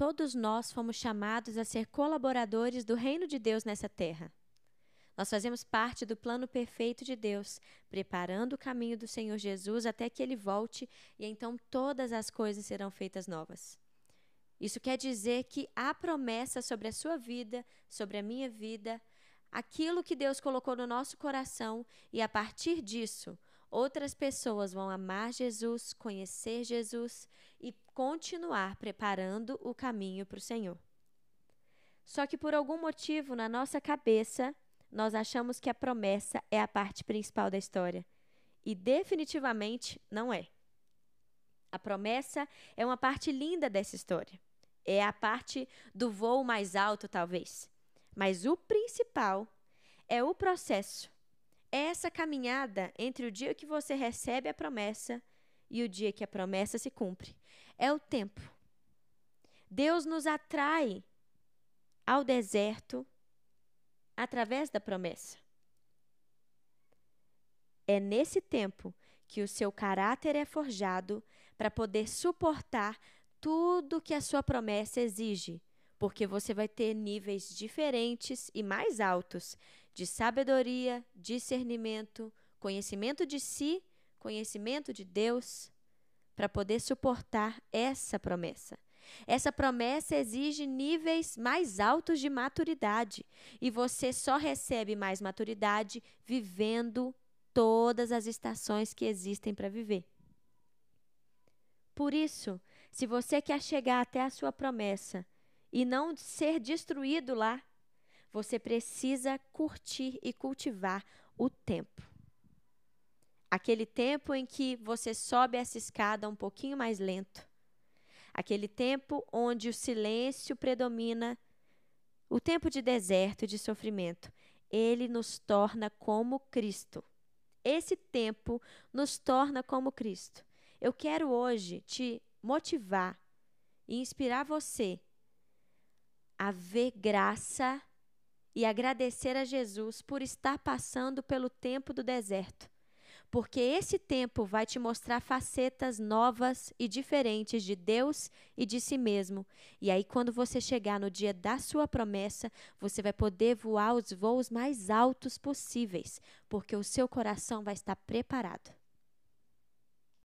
todos nós fomos chamados a ser colaboradores do reino de Deus nessa terra. Nós fazemos parte do plano perfeito de Deus, preparando o caminho do Senhor Jesus até que ele volte e então todas as coisas serão feitas novas. Isso quer dizer que há promessa sobre a sua vida, sobre a minha vida, aquilo que Deus colocou no nosso coração e a partir disso, outras pessoas vão amar Jesus, conhecer Jesus e continuar preparando o caminho para o Senhor. Só que por algum motivo na nossa cabeça, nós achamos que a promessa é a parte principal da história. E definitivamente não é. A promessa é uma parte linda dessa história. É a parte do voo mais alto, talvez. Mas o principal é o processo. Essa caminhada entre o dia que você recebe a promessa e o dia que a promessa se cumpre. É o tempo. Deus nos atrai ao deserto através da promessa. É nesse tempo que o seu caráter é forjado para poder suportar tudo que a sua promessa exige, porque você vai ter níveis diferentes e mais altos de sabedoria, discernimento, conhecimento de si, conhecimento de Deus, para poder suportar essa promessa. Essa promessa exige níveis mais altos de maturidade e você só recebe mais maturidade vivendo todas as estações que existem para viver. Por isso, se você quer chegar até a sua promessa e não ser destruído lá, você precisa curtir e cultivar o tempo. Aquele tempo em que você sobe essa escada um pouquinho mais lento aquele tempo onde o silêncio predomina, o tempo de deserto e de sofrimento, ele nos torna como Cristo. Esse tempo nos torna como Cristo. Eu quero hoje te motivar e inspirar você a ver graça e agradecer a Jesus por estar passando pelo tempo do deserto porque esse tempo vai te mostrar facetas novas e diferentes de Deus e de si mesmo. E aí, quando você chegar no dia da sua promessa, você vai poder voar os voos mais altos possíveis, porque o seu coração vai estar preparado.